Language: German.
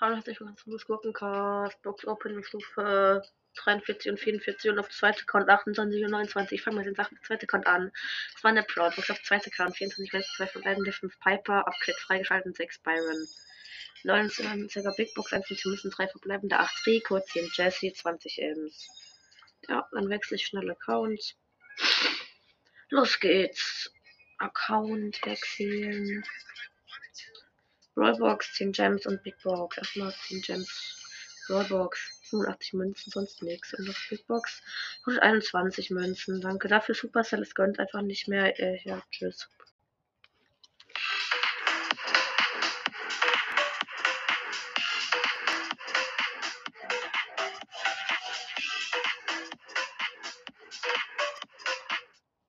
Hallo, herzlich willkommen zum Gurkencast, Box Open Stufe 43 und 44 und auf zweite Account 28 und 29. Ich fange mit den Sachen auf zweite Account an. Das war eine Proud, Box auf zweite Account 24 West, 2 verbleibende 5 Piper, Upgrade freigeschaltet 6 Byron. 19 Sega Big Box, 1 müssen 3 verbleibende 8 Rico, 10 Jesse, 20 Ems. Ja, dann wechsle ich schnell Account. Los geht's. Account wechseln. Rollbox, 10 Gems und Big Box. Erstmal 10 Gems. Rollbox, 85 Münzen, sonst nichts. Und das Big Box, 121 Münzen. Danke dafür, Supercell. Es gönnt einfach nicht mehr. Äh, ja, tschüss.